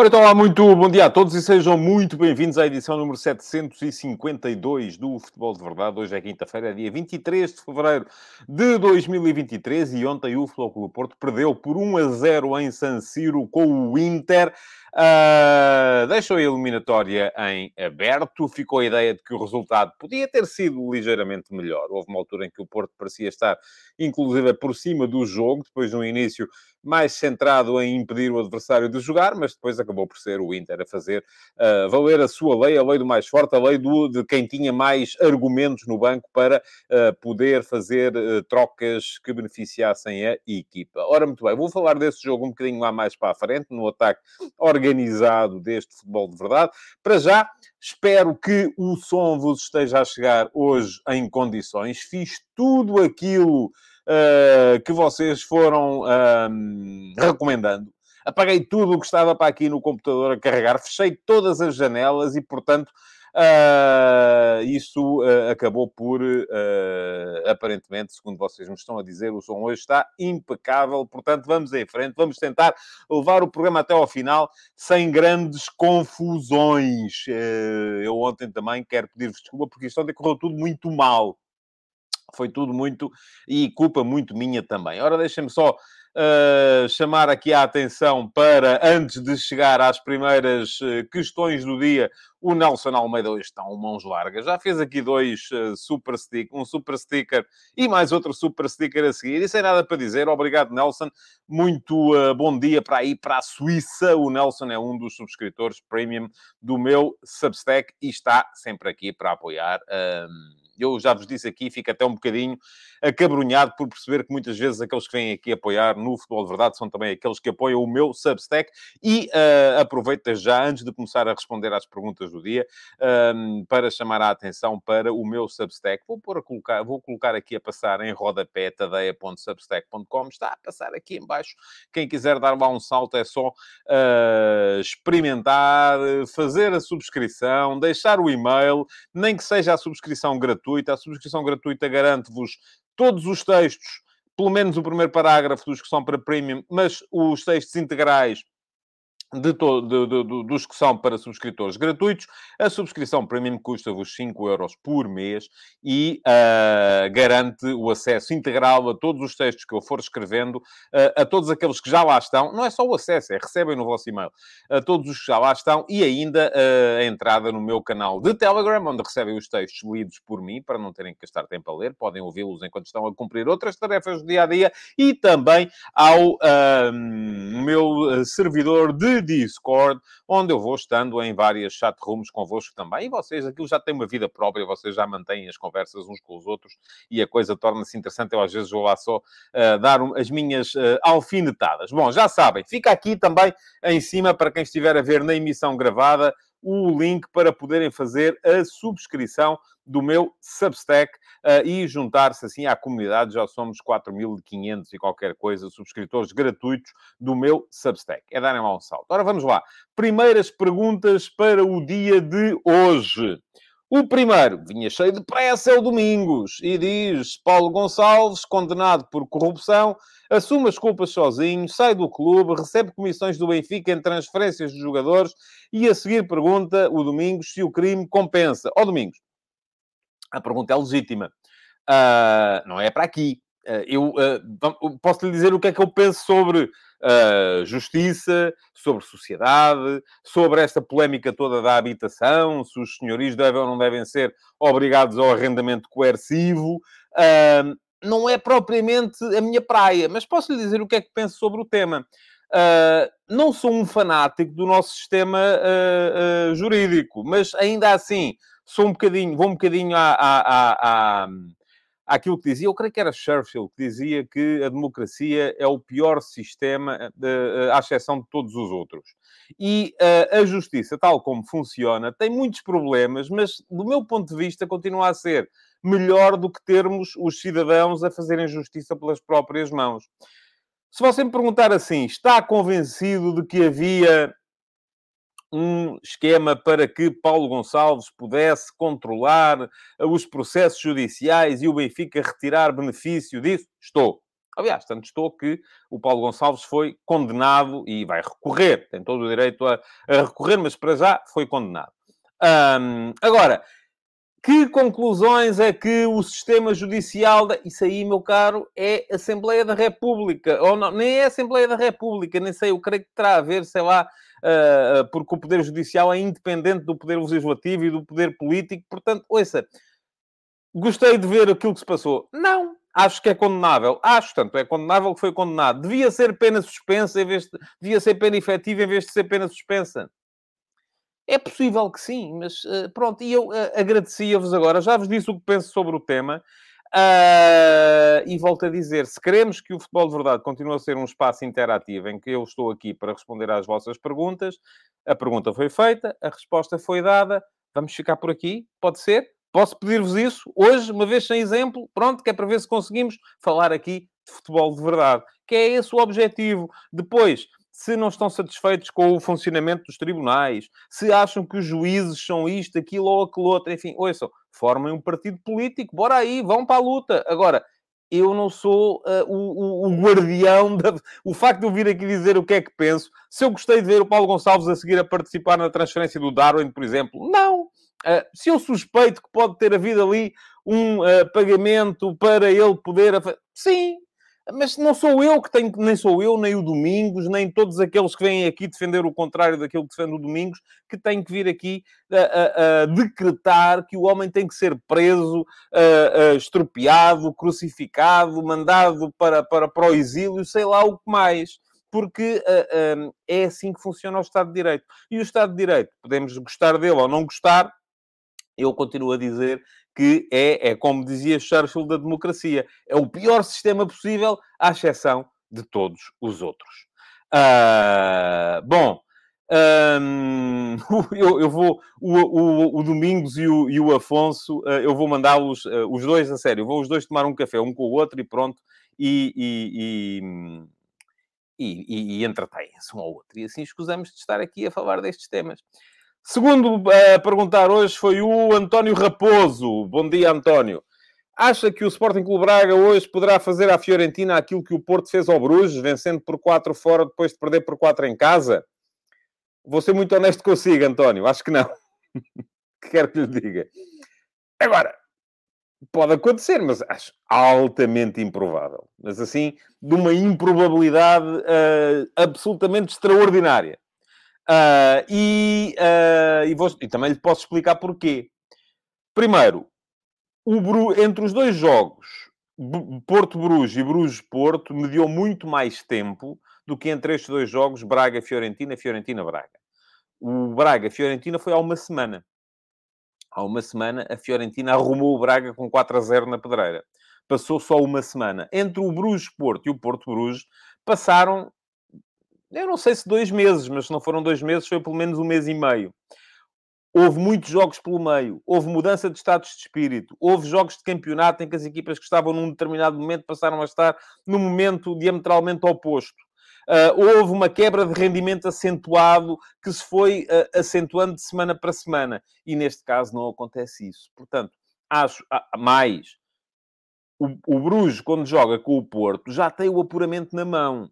Ora, então, lá, muito bom dia a todos e sejam muito bem-vindos à edição número 752 do Futebol de Verdade. Hoje é quinta-feira, dia 23 de fevereiro de 2023 e ontem o Futebol Clube Porto perdeu por 1 a 0 em San Siro com o Inter. Uh, deixou a eliminatória em aberto. Ficou a ideia de que o resultado podia ter sido ligeiramente melhor. Houve uma altura em que o Porto parecia estar, inclusive, por cima do jogo, depois de um início mais centrado em impedir o adversário de jogar, mas depois acabou por ser o Inter a fazer uh, valer a sua lei, a lei do mais forte, a lei do, de quem tinha mais argumentos no banco para uh, poder fazer trocas que beneficiassem a equipa. Ora, muito bem, vou falar desse jogo um bocadinho lá mais para a frente, no ataque organizado deste futebol de verdade. Para já, espero que o som vos esteja a chegar hoje em condições. Fiz tudo aquilo uh, que vocês foram uh, recomendando. Apaguei tudo o que estava para aqui no computador a carregar, fechei todas as janelas e, portanto, Uh, isso uh, acabou por, uh, aparentemente, segundo vocês me estão a dizer, o som hoje está impecável. Portanto, vamos em frente, vamos tentar levar o programa até ao final sem grandes confusões. eu ontem também quero pedir-vos desculpa porque isto ontem correu tudo muito mal. Foi tudo muito. e culpa muito minha também. Ora, deixem-me só uh, chamar aqui a atenção para, antes de chegar às primeiras uh, questões do dia, o Nelson Almeida hoje está um mãos largas. Já fez aqui dois uh, super stick, um super sticker e mais outro super sticker a seguir. E sem nada para dizer, obrigado, Nelson. Muito bom dia para aí, para a Suíça. O Nelson é um dos subscritores premium do meu Substack e está sempre aqui para apoiar. Eu já vos disse aqui, fico até um bocadinho acabrunhado por perceber que muitas vezes aqueles que vêm aqui apoiar no Futebol de Verdade são também aqueles que apoiam o meu Substack. E uh, aproveito já, antes de começar a responder às perguntas do dia, um, para chamar a atenção para o meu Substack. Vou, pôr a colocar, vou colocar aqui a passar em rodapé tadeia.substack.com. Está a passar aqui em baixo. Quem quiser dar lá um salto é só uh, experimentar, fazer a subscrição, deixar o e-mail, nem que seja a subscrição gratuita gratuita. A subscrição gratuita garante-vos todos os textos, pelo menos o primeiro parágrafo dos que são para premium, mas os textos integrais de to, de, de, dos que são para subscritores gratuitos. A subscrição premium custa-vos 5 euros por mês e uh, garante o acesso integral a todos os textos que eu for escrevendo, uh, a todos aqueles que já lá estão. Não é só o acesso, é recebem no vosso e-mail. A todos os que já lá estão e ainda uh, a entrada no meu canal de Telegram, onde recebem os textos lidos por mim, para não terem que gastar tempo a ler. Podem ouvi-los enquanto estão a cumprir outras tarefas do dia-a-dia. E também ao meu servidor de Discord, onde eu vou estando em várias chat rooms convosco também. E vocês, aquilo já tem uma vida própria, vocês já mantêm as conversas uns com os outros e a coisa torna-se interessante. Eu às vezes vou lá só uh, dar um, as minhas uh, alfinetadas. Bom, já sabem, fica aqui também em cima para quem estiver a ver na emissão gravada o link para poderem fazer a subscrição do meu Substack uh, e juntar-se assim à comunidade. Já somos 4.500 e qualquer coisa subscritores gratuitos do meu Substack. É darem lá um salto. Ora, vamos lá. Primeiras perguntas para o dia de hoje. O primeiro vinha cheio de pressa, é o Domingos, e diz: Paulo Gonçalves, condenado por corrupção, assume as culpas sozinho, sai do clube, recebe comissões do Benfica em transferências de jogadores e a seguir pergunta o Domingos se o crime compensa. Ó oh, Domingos, a pergunta é legítima. Uh, não é para aqui. Uh, eu uh, posso lhe dizer o que é que eu penso sobre justiça, sobre sociedade, sobre esta polémica toda da habitação, se os senhorios devem ou não devem ser obrigados ao arrendamento coercivo. não é propriamente a minha praia, mas posso lhe dizer o que é que penso sobre o tema. não sou um fanático do nosso sistema jurídico, mas ainda assim sou um bocadinho, vou um bocadinho à, à, à, àquilo que dizia, eu creio que era Churchill, que dizia que a democracia é o pior sistema, uh, à exceção de todos os outros. E uh, a justiça, tal como funciona, tem muitos problemas, mas do meu ponto de vista continua a ser melhor do que termos os cidadãos a fazerem justiça pelas próprias mãos. Se você me perguntar assim, está convencido de que havia um esquema para que Paulo Gonçalves pudesse controlar os processos judiciais e o Benfica retirar benefício disso? Estou. Aliás, tanto estou que o Paulo Gonçalves foi condenado e vai recorrer. Tem todo o direito a, a recorrer, mas para já foi condenado. Agora, que conclusões é que o sistema judicial... Da... Isso aí, meu caro, é Assembleia da República. Ou não, nem é Assembleia da República, nem sei, eu creio que terá a ver, sei lá, porque o Poder Judicial é independente do Poder Legislativo e do Poder Político. Portanto, ouça, gostei de ver aquilo que se passou. Não, acho que é condenável. Acho, tanto é condenável que foi condenado. Devia ser pena suspensa em vez de... Devia ser pena efetiva em vez de ser pena suspensa. É possível que sim, mas uh, pronto, e eu agradecia-vos agora, já vos disse o que penso sobre o tema, uh, e volto a dizer, se queremos que o Futebol de Verdade continue a ser um espaço interativo em que eu estou aqui para responder às vossas perguntas, a pergunta foi feita, a resposta foi dada, vamos ficar por aqui, pode ser? Posso pedir-vos isso hoje, uma vez sem exemplo, pronto, que é para ver se conseguimos falar aqui de futebol de verdade, que é esse o objetivo. Depois, se não estão satisfeitos com o funcionamento dos tribunais, se acham que os juízes são isto, aquilo ou aquilo outro, enfim, ouçam, formem um partido político, bora aí, vão para a luta. Agora, eu não sou uh, o, o, guardião da... O facto de eu vir aqui dizer o que é que penso, se eu gostei de ver o Paulo Gonçalves a seguir a participar na transferência do Darwin, por exemplo, não. Uh, se eu suspeito que pode ter havido ali um uh, pagamento para ele poder... Sim, mas não sou eu que tenho, nem sou eu, nem o Domingos, nem todos aqueles que vêm aqui defender o contrário daquilo que defende o Domingos, que têm que vir aqui a, a, a decretar que o homem tem que ser preso, a, estropiado, crucificado, mandado para, para, para o exílio, sei lá o que mais. Porque é assim que funciona o Estado de Direito. E o Estado de Direito, podemos gostar dele ou não gostar, eu continuo a dizer que é, é, como dizia Churchill, da democracia. É o pior sistema possível, à exceção de todos os outros. Uh, bom, um, eu, eu, vou... O, o, o Domingos e o, e o Afonso, uh, eu vou mandá-los, uh, os dois, a sério, vou os dois tomar um café, um com o outro e pronto, e, e, e, e entretêm-se um ao outro. E assim escusamos de estar aqui a falar destes temas. Segundo a perguntar hoje foi o António Raposo. Bom dia, António. Acha que o Sporting Clube Braga hoje poderá fazer à Fiorentina aquilo que o Porto fez ao Bruges, vencendo por 4 fora depois de perder por 4 em casa? Vou ser muito honesto consigo, António. Acho que não. que quero que lhe diga. Agora, pode acontecer, mas acho altamente improvável. Mas assim, de uma improbabilidade uh, absolutamente extraordinária. Uh, e, uh, e, vou, e, também lhe posso explicar porquê. Primeiro, Bru, entre os dois jogos, Porto-Bruges e Bruges-Porto, mediou muito mais tempo do que entre estes dois jogos, Braga-Fiorentina, Fiorentina-Braga. O Braga-Fiorentina foi há uma semana. Há uma semana, a Fiorentina arrumou o Braga com 4 a 0 na pedreira. Passou só uma semana. Entre o Bruges-Porto e o Porto-Bruges, passaram eu não sei se dois meses, mas se não foram dois meses, foi pelo menos um mês e meio. Houve muitos jogos pelo meio, houve mudança de status de espírito, houve jogos de campeonato em que as equipas que estavam num determinado momento passaram a estar num momento diametralmente oposto. Uh, houve uma quebra de rendimento acentuado que se foi uh, acentuando de semana para semana. E neste caso não acontece isso. Portanto, acho uh, mais. O, o Bruges, quando joga com o Porto, já tem o apuramento na mão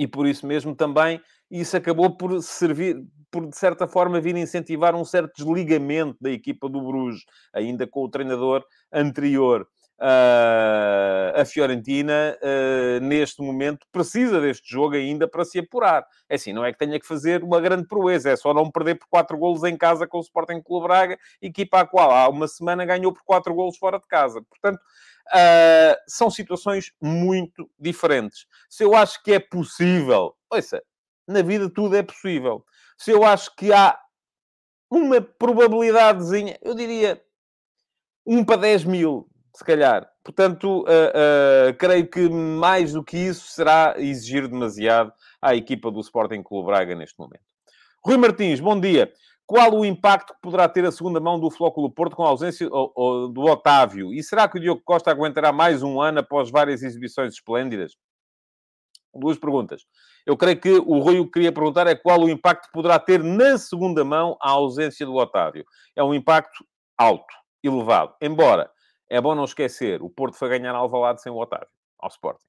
e por isso mesmo também isso acabou por servir, por de certa forma vir incentivar um certo desligamento da equipa do Bruges, ainda com o treinador anterior. Uh, a Fiorentina, uh, neste momento, precisa deste jogo ainda para se apurar. É assim, não é que tenha que fazer uma grande proeza, é só não perder por 4 golos em casa com o Sporting Clube Braga, equipa a qual há uma semana ganhou por 4 golos fora de casa. Portanto, Uh, são situações muito diferentes. Se eu acho que é possível, ouça, na vida tudo é possível. Se eu acho que há uma probabilidadezinha, eu diria 1 para 10 mil, se calhar. Portanto, uh, uh, creio que mais do que isso será exigir demasiado à equipa do Sporting Clube Braga neste momento. Rui Martins, bom dia. Qual o impacto que poderá ter a segunda mão do Flóculo Porto com a ausência do Otávio? E será que o Diogo Costa aguentará mais um ano após várias exibições esplêndidas? duas perguntas. Eu creio que o Rui o que queria perguntar é qual o impacto que poderá ter na segunda mão a ausência do Otávio. É um impacto alto, elevado. Embora, é bom não esquecer, o Porto foi ganhar ao Alvalade sem o Otávio, ao Sporting.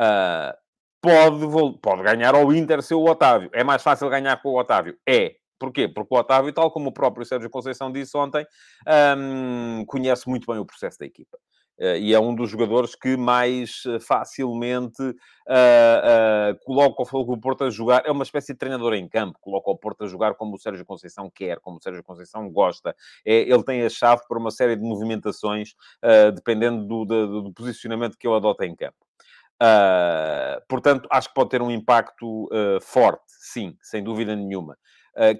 Uh, pode, pode ganhar ao Inter sem o Otávio. É mais fácil ganhar com o Otávio? É. Porquê? Porque o Otávio, tal como o próprio Sérgio Conceição disse ontem, um, conhece muito bem o processo da equipa. Uh, e é um dos jogadores que mais uh, facilmente uh, coloca o Porto a jogar. É uma espécie de treinador em campo, coloca o Porto a jogar como o Sérgio Conceição quer, como o Sérgio Conceição gosta. É, ele tem a chave para uma série de movimentações, dependendo do, do, do, posicionamento que ele adota em campo. portanto, acho que pode ter um impacto forte, sim, sem dúvida nenhuma.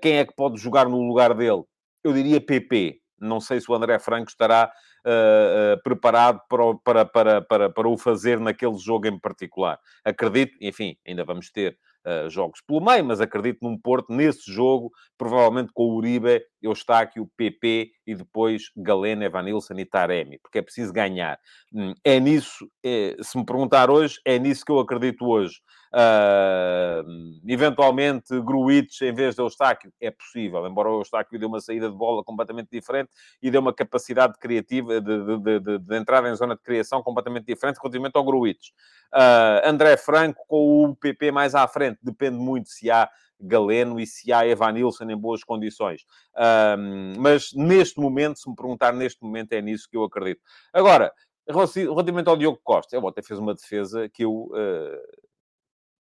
Quem é que pode jogar no lugar dele? Eu diria PP. Não sei se o André Franco estará uh, preparado para, para, para, para, para o fazer naquele jogo em particular. Acredito, enfim, ainda vamos ter Uh, jogos pelo meio, mas acredito num Porto nesse jogo, provavelmente com o Uribe, Eustáquio, PP e depois Galeno, Evanilson e Taremi, porque é preciso ganhar. Hum, é nisso, é, se me perguntar hoje, é nisso que eu acredito hoje. Uh, eventualmente, Gruitch em vez de Eustáquio, é possível, embora o Eustáquio dê uma saída de bola completamente diferente e dê uma capacidade criativa de, de, de, de entrada em zona de criação completamente diferente relativamente ao Gruitch. Uh, André Franco com o PP mais à frente, depende muito se há Galeno e se há Evanilson em boas condições. Uh, mas neste momento, se me perguntar neste momento, é nisso que eu acredito. Agora, relativamente ao Diogo Costa, ele até fez uma defesa que eu uh,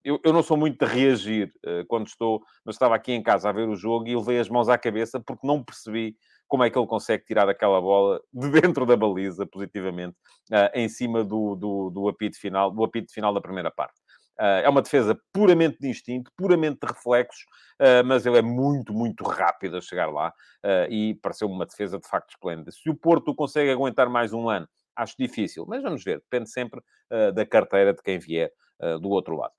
eu, eu, não sou muito de reagir uh, quando estou, mas estava aqui em casa a ver o jogo e levei as mãos à cabeça porque não percebi como é que ele consegue tirar aquela bola de dentro da baliza, positivamente, uh, em cima do, do, do, apito final, do apito final da primeira parte. Uh, é uma defesa puramente de instinto, puramente de reflexos, uh, mas ele é muito, muito rápido a chegar lá e pareceu uma defesa de facto esplêndida. Se o Porto consegue aguentar mais um ano, acho difícil, mas vamos ver, depende sempre da carteira de quem vier do outro lado.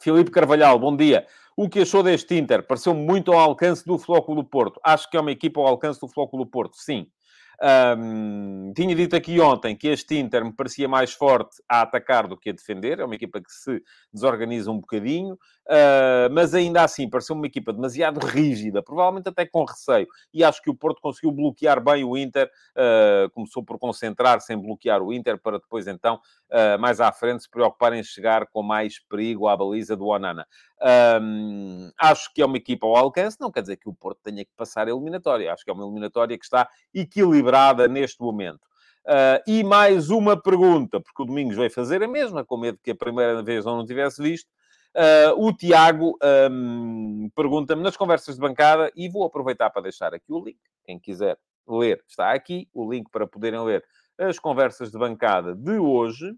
Filipe Carvalhal, bom dia. O que achou deste Inter? Pareceu muito ao alcance do Flóculo Porto. Acho que é uma equipa ao alcance do Flóculo Porto, sim. Um, tinha dito aqui ontem que este Inter me parecia mais forte a atacar do que a defender. É uma equipa que se desorganiza um bocadinho, uh, mas ainda assim pareceu uma equipa demasiado rígida, provavelmente até com receio. E acho que o Porto conseguiu bloquear bem o Inter. Uh, começou por concentrar-se em bloquear o Inter para depois, então, uh, mais à frente, se preocupar em chegar com mais perigo à baliza do Onana. Um, acho que é uma equipa ao alcance, não quer dizer que o Porto tenha que passar a eliminatória. Acho que é uma eliminatória que está equilibrada neste momento. Uh, e mais uma pergunta, porque o Domingos vai fazer a mesma, com medo que a primeira vez não tivesse visto. Uh, o Tiago um, pergunta-me nas conversas de bancada, e vou aproveitar para deixar aqui o link. Quem quiser ler, está aqui o link para poderem ler as conversas de bancada de hoje.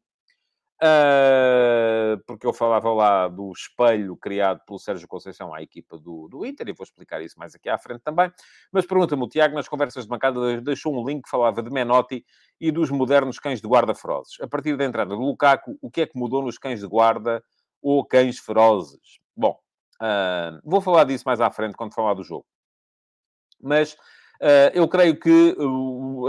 Uh, porque eu falava lá do espelho criado pelo Sérgio Conceição à equipa do, do Inter, e vou explicar isso mais aqui à frente também. Mas pergunta-me o Tiago, nas conversas de bancada, deixou um link que falava de Menotti e dos modernos cães de guarda ferozes. A partir da entrada do Lukaku, o que é que mudou nos cães de guarda ou cães ferozes? Bom, uh, vou falar disso mais à frente quando falar do jogo. Mas eu creio que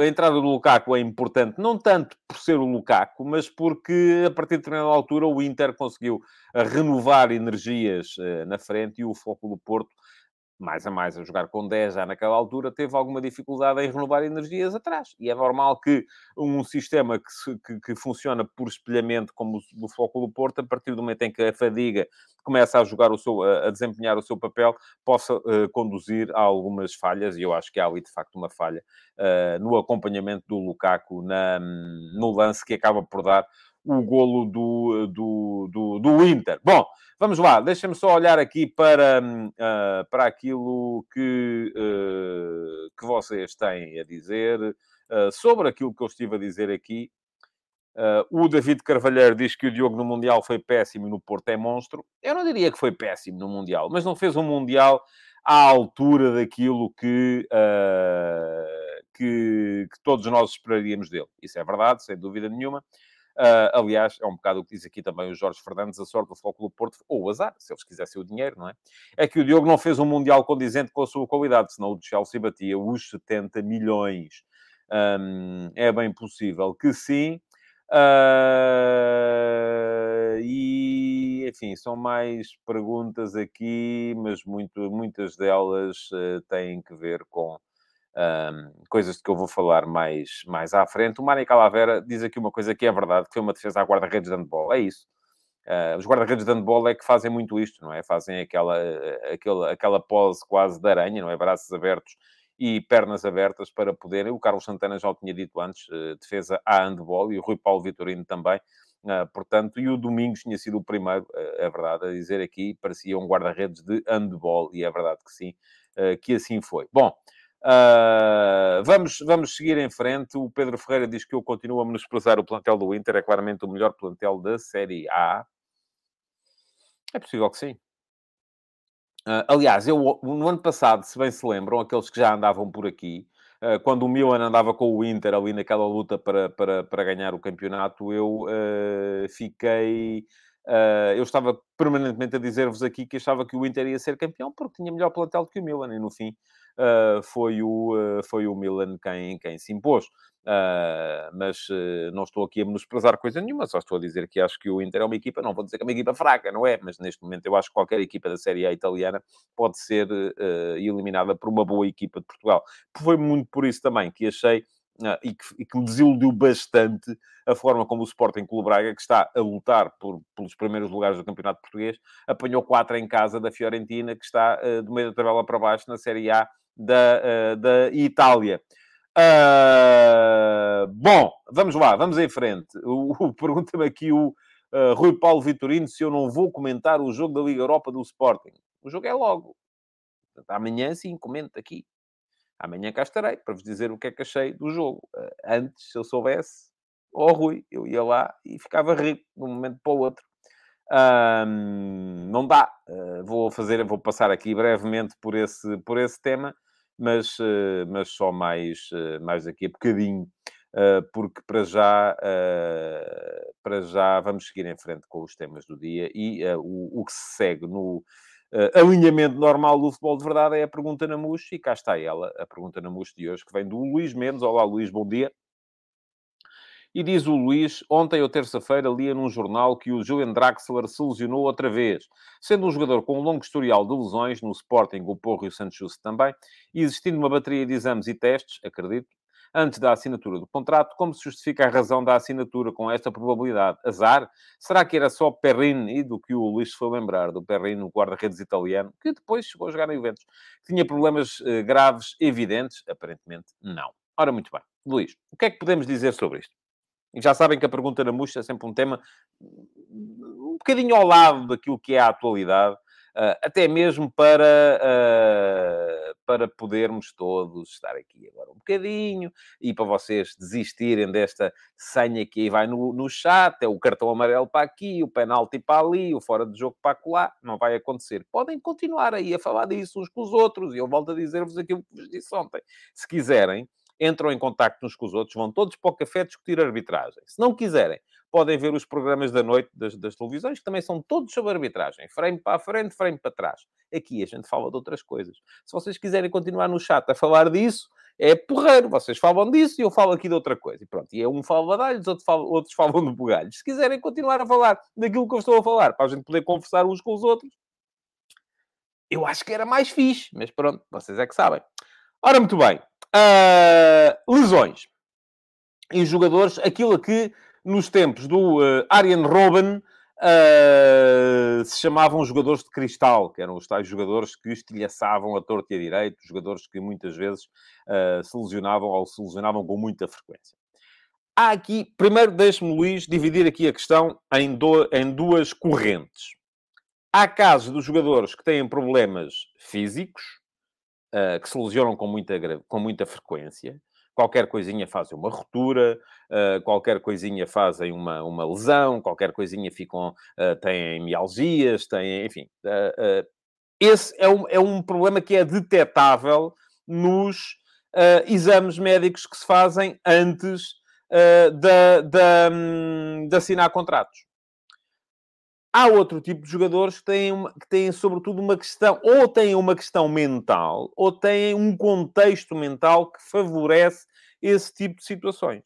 a entrada do Lukaku é importante, não tanto por ser o Lukaku, mas porque a partir de determinada altura o Inter conseguiu renovar energias uh, na frente e o foco do Porto mais a mais a jogar com 10 já naquela altura, teve alguma dificuldade em renovar energias atrás. E é normal que um sistema que, se, que, que funciona por espelhamento, como o do Foco do Porto, a partir do momento em que a fadiga começa a jogar o seu, a, desempenhar o seu papel, possa uh, conduzir a algumas falhas, e eu acho que há ali de facto uma falha uh, no acompanhamento do Lukaku na, no lance que acaba por dar o golo do, do, do, do Inter. Bom, vamos lá, deixa-me só olhar aqui para, uh, para aquilo que, uh, que vocês têm a dizer uh, sobre aquilo que eu estive a dizer aqui. o David Carvalheiro diz que o Diogo no Mundial foi péssimo e no Porto é monstro. Eu não diria que foi péssimo no Mundial, mas não fez um Mundial à altura daquilo que, que, que todos nós esperaríamos dele. Isso é verdade, sem dúvida nenhuma. Uh, aliás, é um bocado o que diz aqui também o Jorge Fernandes, a sorte do Flóculo Porto, ou o azar, se eles quisessem o dinheiro, não é? É que o Diogo não fez um Mundial condizente com a sua qualidade, senão o Chelsea batia os 70 milhões. Um, é bem possível que sim. Uh, e, enfim, são mais perguntas aqui, mas muito, muitas delas uh, têm que ver com um, coisas de que eu vou falar mais, mais à frente. O Mani Calavera diz aqui uma coisa que é verdade, que foi uma defesa à guarda-redes de handball. É isso. Uh, os guarda-redes de handball é que fazem muito isto, não é? Fazem aquela, aquela, aquela pose quase de aranha, não é? Braços abertos e pernas abertas para poderem. O Carlos Santana já o tinha dito antes, uh, defesa à handball, e o Rui Paulo Vitorino também. Uh, portanto, e o Domingos tinha sido o primeiro, uh, é verdade, a dizer aqui, parecia um guarda-redes de handball, e é verdade que sim, que assim foi. Bom, Uh, vamos, vamos seguir em frente. O Pedro Ferreira diz que eu continuo a menosprezar o plantel do Inter, é claramente o melhor plantel da Série A. É possível que sim. Uh, aliás, eu no ano passado, se bem se lembram, aqueles que já andavam por aqui, uh, quando o Milan andava com o Inter ali naquela luta para, para, para ganhar o campeonato, eu fiquei. eu estava permanentemente a dizer-vos aqui que achava que o Inter ia ser campeão porque tinha melhor plantel do que o Milan, e no fim uh, foi, o, uh, foi o Milan quem, quem se impôs. Uh, mas uh, não estou aqui a menosprezar coisa nenhuma, só estou a dizer que acho que o Inter é uma equipa, não vou dizer que é uma equipa fraca, não é? Mas neste momento eu acho que qualquer equipa da Série A italiana pode ser uh, eliminada por uma boa equipa de Portugal. Foi muito por isso também que achei e que, e, que, me desiludiu bastante a forma como o Sporting Clube Braga, que está a lutar por, pelos primeiros lugares do Campeonato Português, apanhou quatro em casa da Fiorentina, que está do meio da tabela para baixo na Série A da, uh, da Itália. Uh, bom, vamos lá, vamos em frente. Pergunta-me aqui o uh, Rui Paulo Vitorino se eu não vou comentar o jogo da Liga Europa do Sporting. O jogo é logo. Amanhã sim, comento aqui. Amanhã cá estarei para vos dizer o que é que achei do jogo. Uh, antes, se eu soubesse, ó oh, Rui, eu ia lá e ficava rico de um momento para o outro. não dá. Vou fazer, vou passar aqui brevemente por esse, por esse tema mas, eh, mas só mais, eh, mais daqui a bocadinho, eh, porque para já, para já vamos seguir em frente com os temas do dia e o, o que se segue no alinhamento normal do futebol de verdade é a pergunta na MUS e cá está ela, a pergunta na MUS de hoje, que vem do Luís Mendes. Olá, Luís, bom dia. E diz o Luís, ontem ou terça-feira lia num jornal que o Julian Draxler se lesionou outra vez. Sendo um jogador com um longo historial de lesões, no Sporting, o Porro e o Santos também, e existindo uma bateria de exames e testes, acredito, antes da assinatura do contrato, como se justifica a razão da assinatura com esta probabilidade? Azar? Será que era só Perrin, e do que o Luís foi lembrar, do Perrin, o guarda-redes italiano, que depois chegou a jogar na Juventus? Tinha problemas eh, graves, evidentes? Aparentemente, não. Ora, muito bem. Luís, o que é que podemos dizer sobre isto? Já sabem que a pergunta na murcha é sempre um tema um bocadinho ao lado daquilo que é a atualidade, uh, até mesmo para, uh, para podermos todos estar aqui agora um bocadinho e para vocês desistirem desta senha que aí vai no, no chat, é o cartão amarelo para aqui, o penalti para ali, o fora de jogo para lá, não vai acontecer. Podem continuar aí a falar disso uns com os outros e eu volto a dizer-vos aquilo que vos disse ontem. Se quiserem, entram em contacto uns com os outros, vão todos para o café discutir arbitragem. Se não quiserem, podem ver os programas da noite das, das, televisões, que também são todos sobre arbitragem. Frame para a frente, frame para trás. Aqui a gente fala de outras coisas. Se vocês quiserem continuar no chat a falar disso, é porreiro. Vocês falam disso e eu falo aqui de outra coisa. E pronto, e é um fala de alhos, outro fala, outros falam de bugalhos. Se quiserem continuar a falar daquilo que eu estou a falar, para a gente poder conversar uns com os outros, eu acho que era mais fixe. Mas pronto, vocês é que sabem. Ora, muito bem. Uh, lesões em jogadores, aquilo que nos tempos do uh, Arjen Robben uh, se chamavam jogadores de cristal, que eram os tais jogadores que estilhaçavam a torto e a direito, jogadores que muitas vezes uh, se lesionavam ou se lesionavam com muita frequência. Há aqui, primeiro deixe-me, Luís, dividir aqui a questão em, do, em duas correntes. Há casos dos jogadores que têm problemas físicos, uh, que se lesionam com muita, com muita frequência. Qualquer coisinha fazem uma ruptura, uh, qualquer coisinha fazem uma, uma lesão, qualquer coisinha ficam, uh, têm mialgias, têm, enfim. esse é um, é um problema que é detetável nos exames médicos que se fazem antes de, de, um, de assinar contratos. Há outro tipo de jogadores que têm, uma, que têm, sobretudo, uma questão, ou têm uma questão mental, ou têm um contexto mental que favorece esse tipo de situações.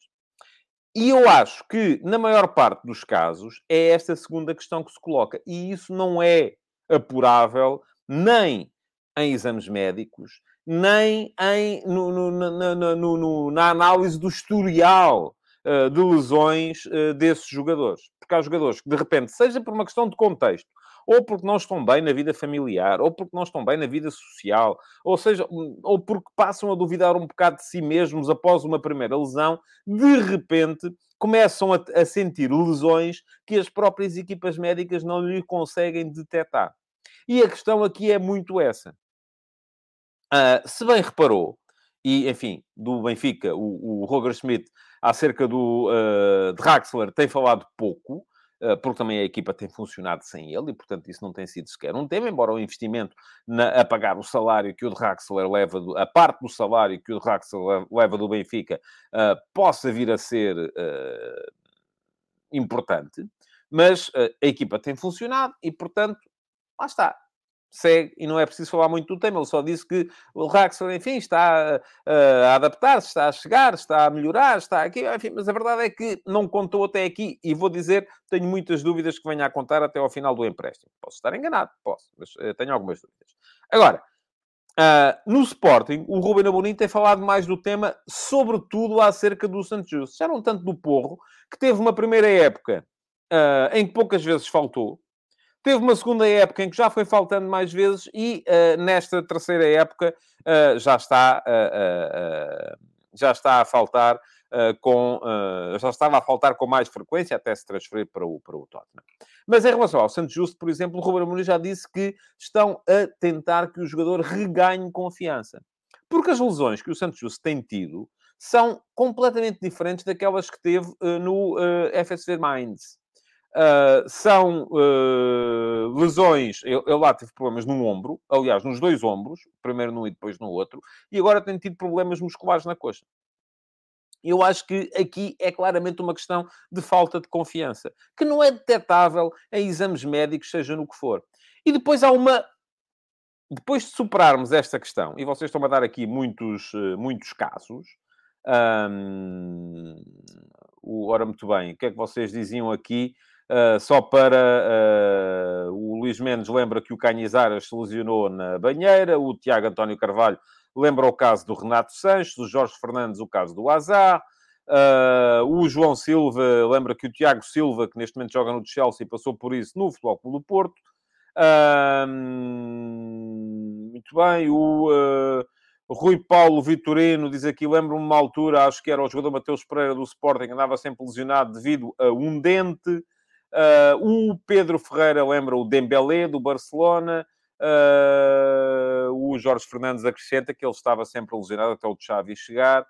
e eu acho que, na maior parte dos casos, é esta segunda questão que se coloca. E isso não é apurável nem em exames médicos, nem em, no, no, no, na análise do historial de lesões uh, desses jogadores. Porque há jogadores que, de repente, seja por uma questão de contexto, ou porque não estão bem na vida familiar, ou porque não estão bem na vida social, ou seja, ou porque passam a duvidar um bocado de si mesmos após uma primeira lesão, de repente começam a, a sentir lesões que as próprias equipas médicas não lhe conseguem detectar. E a questão aqui é muito essa. Uh, se bem reparou, e enfim, do Benfica, o, o Roger Schmidt, acerca do uh, Draxler, tem falado pouco, uh, porque também a equipa tem funcionado sem ele, e portanto isso não tem sido sequer um tema, embora o investimento na, a pagar o salário que o Draxler leva, do, a parte do salário que o Draxler leva do Benfica, uh, possa vir a ser importante, mas a equipa tem funcionado e, portanto, lá está segue e não é preciso falar muito do tema. Ele só disse que o Raxel, enfim, está a, a adaptar-se, está a chegar, está a melhorar, está aqui, enfim, mas a verdade é que não contou até aqui e vou dizer, tenho muitas dúvidas que venha a contar até ao final do empréstimo. Posso estar enganado, posso, mas uh, tenho algumas dúvidas. Agora, uh, no Sporting, o Ruben Amorim tem falado mais do tema, sobretudo acerca do Santos Justo. Já não tanto do Porro, que teve uma primeira época uh, em que poucas vezes faltou, Teve uma segunda época em que já foi faltando mais vezes e uh, nesta terceira época uh, já está uh, já está a faltar com já estava a faltar com mais frequência até se transferir para o para o Tottenham. Mas em relação ao Santos Justo, por exemplo, o Ruben Amorim já disse que estão a tentar que o jogador reganhe confiança, porque as lesões que o Santos Justo tem tido são completamente diferentes daquelas que teve no FSV Mainz. Uh, são uh, lesões. Eu, lá tive problemas no ombro, aliás, nos dois ombros, primeiro num e depois no outro, e agora tenho tido problemas musculares na coxa. Eu acho que aqui é claramente uma questão de falta de confiança, que não é detectável em exames médicos, seja no que for. E depois há uma. Depois de superarmos esta questão, e vocês estão a dar aqui muitos, eh, muitos casos, ora, muito bem, o que é que vocês diziam aqui? Uh, só para uh, o Luís Mendes lembra que o Canhizaras se lesionou na banheira, o Tiago António Carvalho lembra o caso do Renato Sanches, o Jorge Fernandes o caso do Azar, uh, o João Silva lembra que o Tiago Silva, que neste momento joga no Chelsea, passou por isso no Futebol Clube do Porto. muito bem, o Rui Paulo Vitorino diz aqui, lembro-me uma altura, acho que era o jogador Mateus Pereira do Sporting, andava sempre lesionado devido a um dente. Uh, o Pedro Ferreira lembra o Dembélé, do Barcelona. Uh, o Jorge Fernandes acrescenta que ele estava sempre lesionado até o Xavi chegar.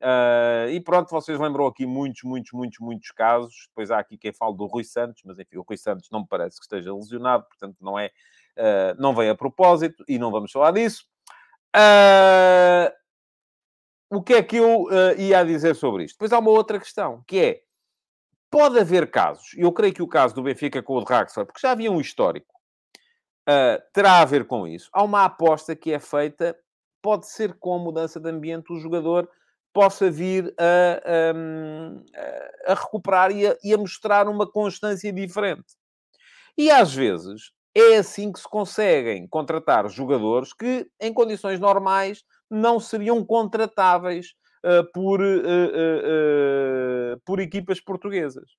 Uh, e pronto, vocês lembram aqui muitos, muitos, muitos, muitos casos. Depois há aqui quem fala do Rui Santos, mas enfim, o Rui Santos não me parece que esteja lesionado, portanto não é, uh, não vem a propósito e não vamos falar disso. Uh, o que é que eu ia dizer sobre isto? Depois há uma outra questão, que é, Pode haver casos, e eu creio que o caso do Benfica com o Draxler, porque já havia um histórico, uh, terá a ver com isso. Há uma aposta que é feita, pode ser com a mudança de ambiente, o jogador possa vir a, a, a recuperar e a, e a mostrar uma constância diferente. E às vezes é assim que se conseguem contratar jogadores que, em condições normais, não seriam contratáveis por, uh, por equipas portuguesas.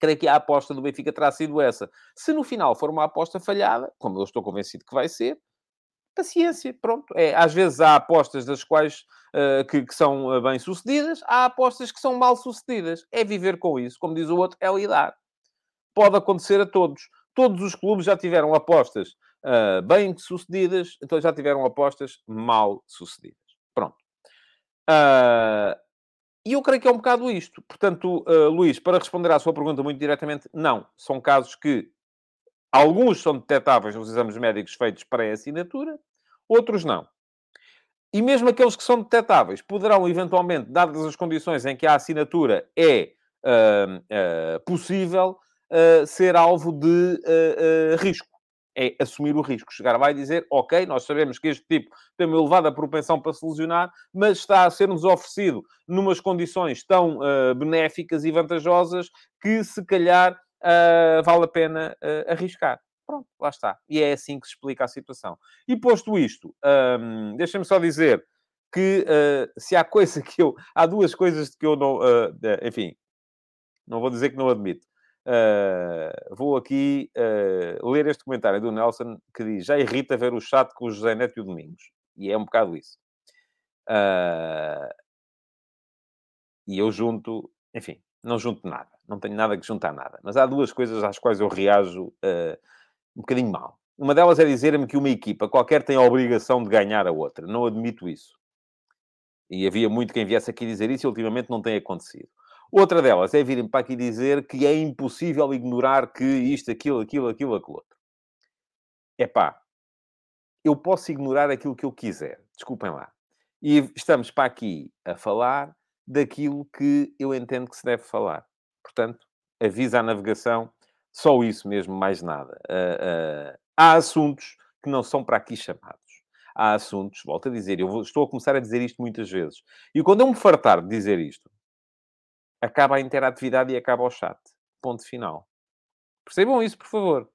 Creio que a aposta do Benfica terá sido essa. Se no final for uma aposta falhada, como eu estou convencido que vai ser, paciência, pronto. É, às vezes há apostas das quais uh, que, que, são bem sucedidas, há apostas que são mal sucedidas. É viver com isso, como diz o outro, é lidar. Pode acontecer a todos. Todos os clubes já tiveram apostas uh, bem sucedidas, então já tiveram apostas mal sucedidas. Uh, e eu creio que é um bocado isto. Portanto, uh, Luís, para responder à sua pergunta muito diretamente, não. São casos que alguns são detectáveis nos exames médicos feitos para a assinatura, outros não. E mesmo aqueles que são detectáveis poderão, eventualmente, dadas as condições em que a assinatura é uh, possível, ser alvo de risco. É assumir o risco. Chegar lá e dizer, ok, nós sabemos que este tipo tem uma elevada propensão para se lesionar, mas está a ser-nos oferecido numas condições tão uh, benéficas e vantajosas que, se calhar, uh, vale a pena uh, arriscar. Pronto, lá está. E é assim que se explica a situação. E posto isto, um, deixem-me só dizer que se há coisa que eu... Há duas coisas que eu não... enfim, não vou dizer que não admito. Uh, vou aqui uh, ler este comentário do Nelson que diz: Já irrita ver o chat com o José Neto e o Domingos. E é um bocado isso. Uh, e eu junto, enfim, não junto nada. Não tenho nada que juntar nada. Mas há duas coisas às quais eu reajo um bocadinho mal. Uma delas é dizer-me que uma equipa qualquer tem a obrigação de ganhar a outra. Não admito isso. E havia muito quem viesse aqui dizer isso e ultimamente não tem acontecido. Outra delas é virem para aqui dizer que é impossível ignorar que isto, aquilo, aquilo, aquilo, aquilo outro. É pá, eu posso ignorar aquilo que eu quiser, desculpem lá. E estamos para aqui a falar daquilo que eu entendo que se deve falar. Portanto, avisa a navegação, só isso mesmo, mais nada. Uh, uh, há assuntos que não são para aqui chamados. Há assuntos, volto a dizer, eu vou, estou a começar a dizer isto muitas vezes. E quando eu me fartar de dizer isto, acaba a interatividade e acaba o chat. Ponto final. Percebam isso, por favor.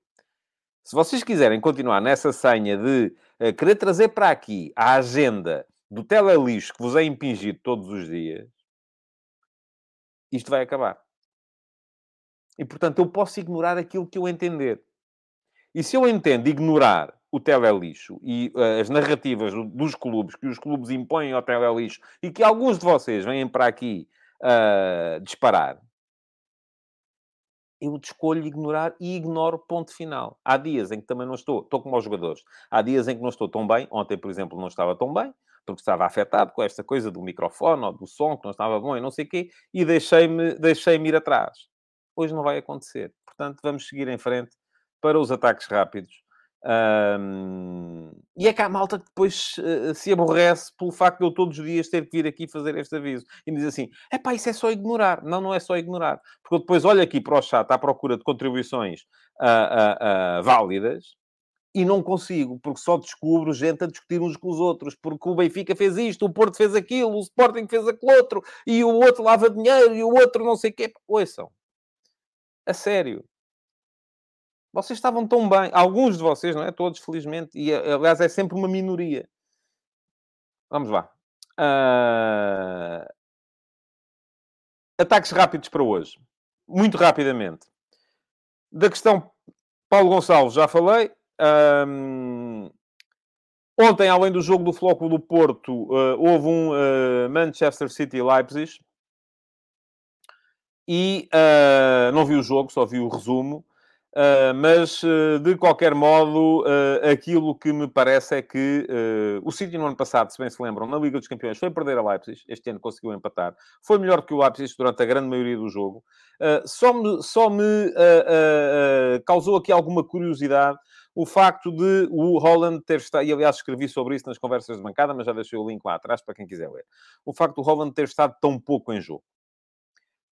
Se vocês quiserem continuar nessa senha de uh, querer trazer para aqui a agenda do telelixo que vos é impingido todos os dias, isto vai acabar. E, portanto, eu posso ignorar aquilo que eu entender. E se eu entendo ignorar o telelixo e uh, as narrativas dos clubes, que os clubes impõem ao telelixo, e que alguns de vocês vêm para aqui uh, disparar, eu escolho ignorar e ignoro ponto final. Há dias em que também não estou, estou como aos jogadores, há dias em que não estou tão bem, ontem, por exemplo, não estava tão bem, porque estava afetado com esta coisa do microfone ou do som, que não estava bom e não sei o quê, e deixei-me deixei ir atrás. Hoje não vai acontecer. Portanto, vamos seguir em frente para os ataques rápidos um, e é que há malta que depois uh, se aborrece pelo facto de eu todos os dias ter que vir aqui fazer este aviso. E me diz assim, é pá, isso é só ignorar. Não, não é só ignorar. Porque eu depois olho aqui para o chat à procura de contribuições uh, uh, válidas e não consigo, porque só descubro gente a discutir uns com os outros, porque o Benfica fez isto, o Porto fez aquilo, o Sporting fez aquele outro, e o outro lava dinheiro, e o outro não sei o quê. Ouçam. A sério. Vocês estavam tão bem, alguns de vocês, não é? Todos, felizmente, e aliás é sempre uma minoria. Vamos lá. Uh... Ataques rápidos para hoje. Muito rapidamente. Da questão Paulo Gonçalves, já falei. Um... Ontem, além do jogo do Floco do Porto, uh, houve um uh, Manchester City-Leipzig. E uh, não vi o jogo, só vi o resumo. Uh, mas, uh, de qualquer modo, uh, aquilo que me parece é que o City no ano passado, se bem se lembram, na Liga dos Campeões, foi perder a Leipzig. Este ano conseguiu empatar. Foi melhor que o Leipzig durante a grande maioria do jogo. só me, só me causou aqui alguma curiosidade o facto de o Holland ter estado, e aliás escrevi sobre isso nas conversas de bancada, mas já deixei o link lá atrás para quem quiser ler. O facto do Holland ter estado tão pouco em jogo.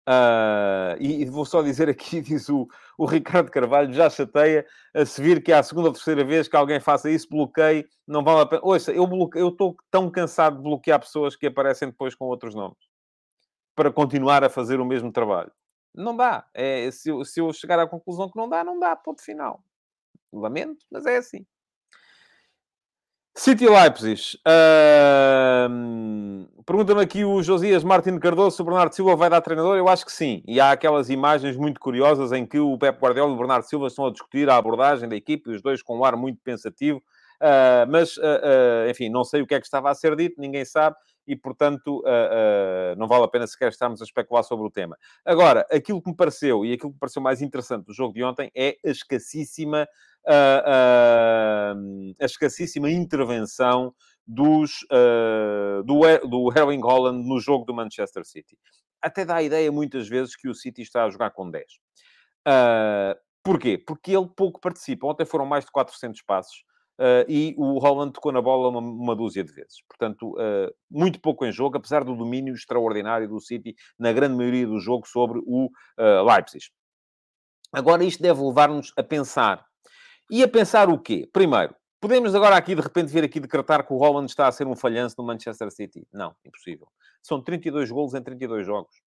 Uh, e, e, vou só dizer aqui, diz o, o Ricardo Carvalho, já chateia a se vir que é a segunda ou terceira vez que alguém faça isso, bloqueio, não vale a pena. Ouça, eu estou tão cansado de bloquear pessoas que aparecem depois com outros nomes para continuar a fazer o mesmo trabalho. Não dá. É, se, se eu chegar à conclusão que não dá, não dá, ponto final. Lamento, mas é assim. City Leipzig. Uh, Pergunta-me aqui o Josias Martins Cardoso se o Bernardo Silva vai dar treinador. Eu acho que sim. E há aquelas imagens muito curiosas em que o Pep Guardiola e o Bernardo Silva estão a discutir a abordagem da equipe, os dois com um ar muito pensativo. Uh, mas, uh, enfim, não sei o que é que estava a ser dito, ninguém sabe. E, portanto, não vale a pena sequer estarmos a especular sobre o tema. Agora, aquilo que me pareceu, e aquilo que me pareceu mais interessante do jogo de ontem, é a escassíssima a, a escassíssima intervenção dos, uh, do, do Erling Holland no jogo do Manchester City. Até dá a ideia, muitas vezes, que o City está a jogar com 10. Uh, porquê? Porque ele pouco participa. Ontem foram mais de 400 passos uh, e o Holland tocou na bola uma, uma dúzia de vezes. Portanto, muito pouco em jogo, apesar do domínio extraordinário do City na grande maioria do jogo sobre o Leipzig. Agora, isto deve levar-nos a pensar E a pensar o quê? Primeiro, podemos agora aqui, de repente, vir aqui decretar que o Holland está a ser um falhanço no Manchester City? Não, impossível. São 32 golos em 32 jogos.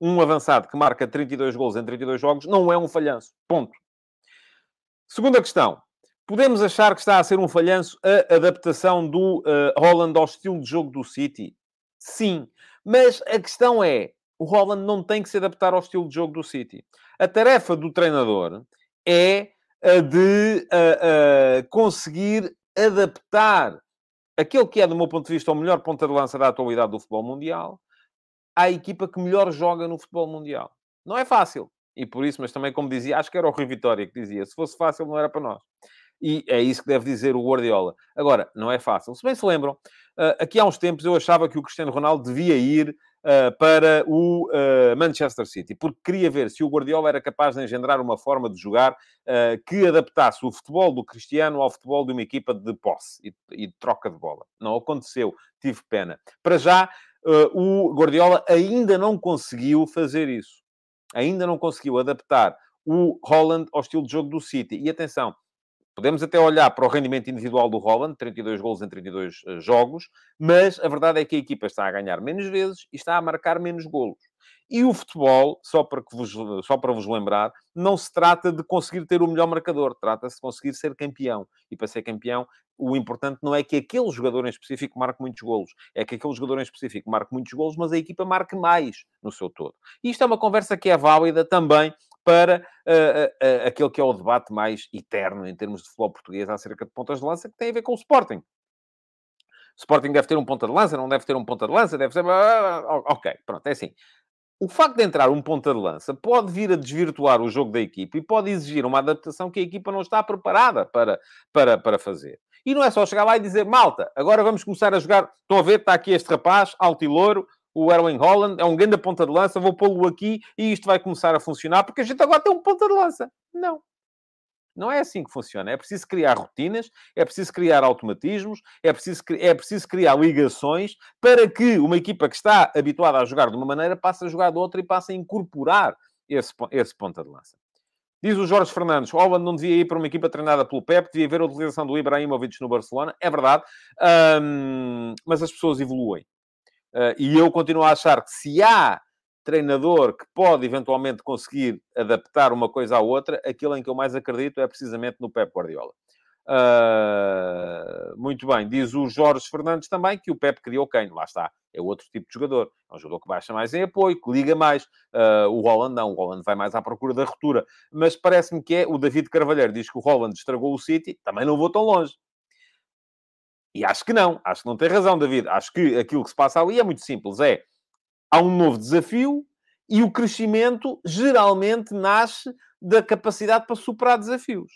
Um avançado que marca 32 golos em 32 jogos não é um falhanço. Ponto. Segunda questão. Podemos achar que está a ser um falhanço a adaptação do uh, Holland ao estilo de jogo do City? Sim. Mas a questão é, o Holland não tem que se adaptar ao estilo de jogo do City. A tarefa do treinador é de conseguir adaptar aquele que é, do meu ponto de vista, o melhor ponta de lança da atualidade do futebol mundial à equipa que melhor joga no futebol mundial. Não é fácil. E por isso, mas também, como dizia, acho que era o Rui Vitória que dizia, se fosse fácil não era para nós. E é isso que deve dizer o Guardiola. Agora, não é fácil. Se bem se lembram, uh, aqui há uns tempos eu achava que o Cristiano Ronaldo devia ir uh, para o uh, Manchester City, porque queria ver se o Guardiola era capaz de engendrar uma forma de jogar que adaptasse o futebol do Cristiano ao futebol de uma equipa de posse e, e de troca de bola. Não aconteceu. Tive pena. Para já, o Guardiola ainda não conseguiu fazer isso. Ainda não conseguiu adaptar o Holland ao estilo de jogo do City. E atenção, Podemos até olhar para o rendimento individual do Holland, 32 gols em 32 uh, eh, jogos, mas a verdade é que a equipa está a ganhar menos vezes e está a marcar menos golos. E o futebol, só para, vos, só para vos lembrar, não se trata de conseguir ter o melhor marcador, trata-se de conseguir ser campeão. E para ser campeão, o importante não é que aquele jogador em específico marque muitos golos, é que aquele jogador em específico marque muitos golos, mas a equipa marque mais no seu todo. E isto é uma conversa que é válida também para uh, uh, aquele que é o debate mais eterno em termos de futebol português acerca de pontas de lança, que tem a ver com o Sporting. Sporting deve ter um ponta de lança, não deve ter um ponta de lança, deve ser. Ok, pronto, é assim. O facto de entrar um ponta de lança pode vir a desvirtuar o jogo da equipa e pode exigir uma adaptação que a equipa não está preparada para, para, para fazer. E não é só chegar lá e dizer, malta, agora vamos começar a jogar. Estão a ver, está aqui este rapaz, alto e louro, o Erling Holland, é um grande ponta de lança, vou pô-lo aqui e isto vai começar a funcionar, porque a gente agora tem um ponta de lança. Não. Não é assim que funciona. É preciso criar rotinas, é preciso criar automatismos, é preciso, é preciso criar ligações para que uma equipa que está habituada a jogar de uma maneira passe a jogar de outra e passe a incorporar esse, esse ponta de lança. Diz o Jorge Fernandes, Holland não devia ir para uma equipa treinada pelo Pep, devia haver a utilização do Ibrahimovic no Barcelona. É verdade, um, mas as pessoas evoluem. Uh, e eu continuo a achar que se há treinador que pode eventualmente conseguir adaptar uma coisa à outra, aquilo em que eu mais acredito é precisamente no Pep Guardiola. Uh, muito bem, diz o Jorge Fernandes também que o Pep criou quem? Lá está, é outro tipo de jogador. É um jogador que baixa mais em apoio, que liga mais. Uh, o Holland não, o Holland vai mais à procura da ruptura. Mas parece-me que é o David Carvalheiro diz que o Holland estragou o City, também não vou tão longe. E acho que não, acho que não tem razão, David. Acho que aquilo que se passa ali é muito simples: é há um novo desafio e o crescimento geralmente nasce da capacidade para superar desafios.